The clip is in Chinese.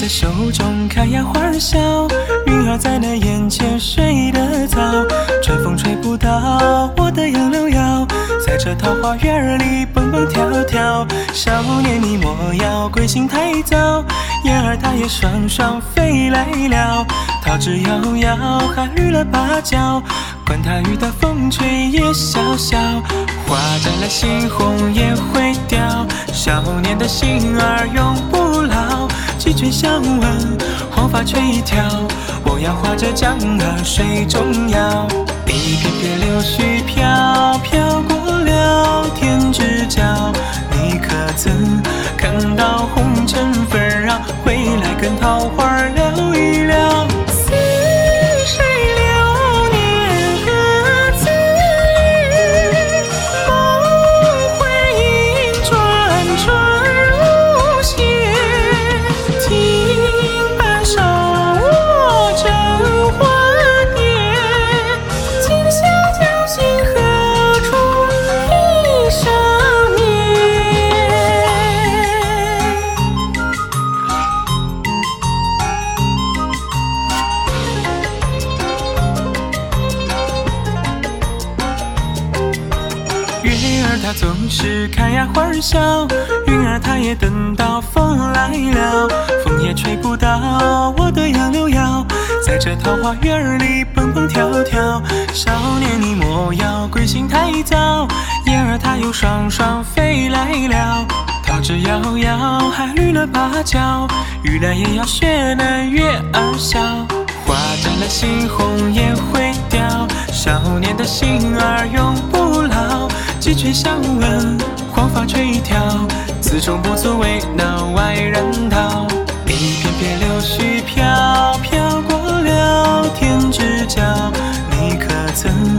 在手中开呀花儿笑，云儿在那眼前睡得早，春风吹不倒我的杨柳腰，在这桃花源儿里蹦蹦跳跳。少年你莫要归心太早，燕儿它也双双飞来了，桃之夭夭还绿了芭蕉，管它雨打风吹也潇潇，花绽了新红也会凋，少年的心儿永不老。几卷香闻，黄发垂髫，我要划着桨儿水中摇。一片片柳絮飘飘过了天之角，你可曾看到红尘纷扰？回来跟桃花月儿它总是开呀花儿笑，云儿它也等到风来了，风也吹不倒我的杨柳腰，在这桃花源里蹦蹦跳跳。少年你莫要归心太早，燕儿它又双双飞来了，桃之夭夭还绿了芭蕉，雨来也要学那月儿笑。花绽了心红也会凋，少年的心儿永。却相问，黄发垂髫，此中不足为那外人道。一片片柳絮飘飘过了天之角，你可曾？